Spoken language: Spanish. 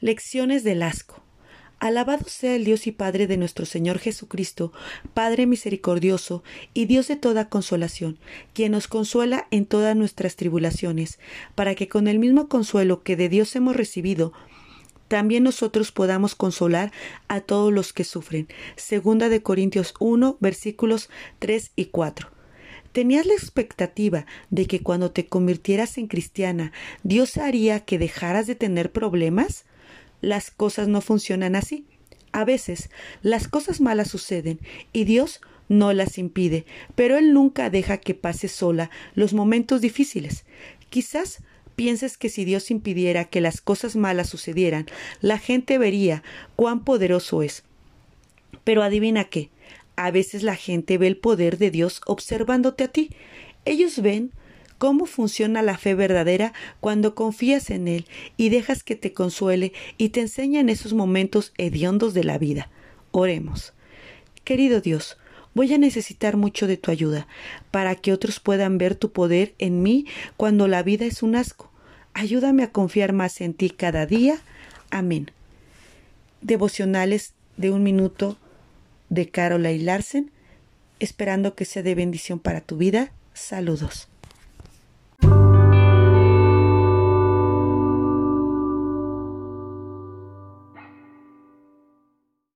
Lecciones del asco. Alabado sea el Dios y Padre de nuestro Señor Jesucristo, Padre misericordioso y Dios de toda consolación, quien nos consuela en todas nuestras tribulaciones, para que con el mismo consuelo que de Dios hemos recibido, también nosotros podamos consolar a todos los que sufren. Segunda de Corintios 1, versículos 3 y 4. ¿Tenías la expectativa de que cuando te convirtieras en cristiana, Dios haría que dejaras de tener problemas? las cosas no funcionan así. A veces las cosas malas suceden y Dios no las impide, pero Él nunca deja que pase sola los momentos difíciles. Quizás pienses que si Dios impidiera que las cosas malas sucedieran, la gente vería cuán poderoso es. Pero adivina qué, a veces la gente ve el poder de Dios observándote a ti. Ellos ven cómo funciona la fe verdadera cuando confías en Él y dejas que te consuele y te enseña en esos momentos hediondos de la vida. Oremos. Querido Dios, voy a necesitar mucho de tu ayuda para que otros puedan ver tu poder en mí cuando la vida es un asco. Ayúdame a confiar más en ti cada día. Amén. Devocionales de un minuto de Carola y Larsen, esperando que sea de bendición para tu vida. Saludos.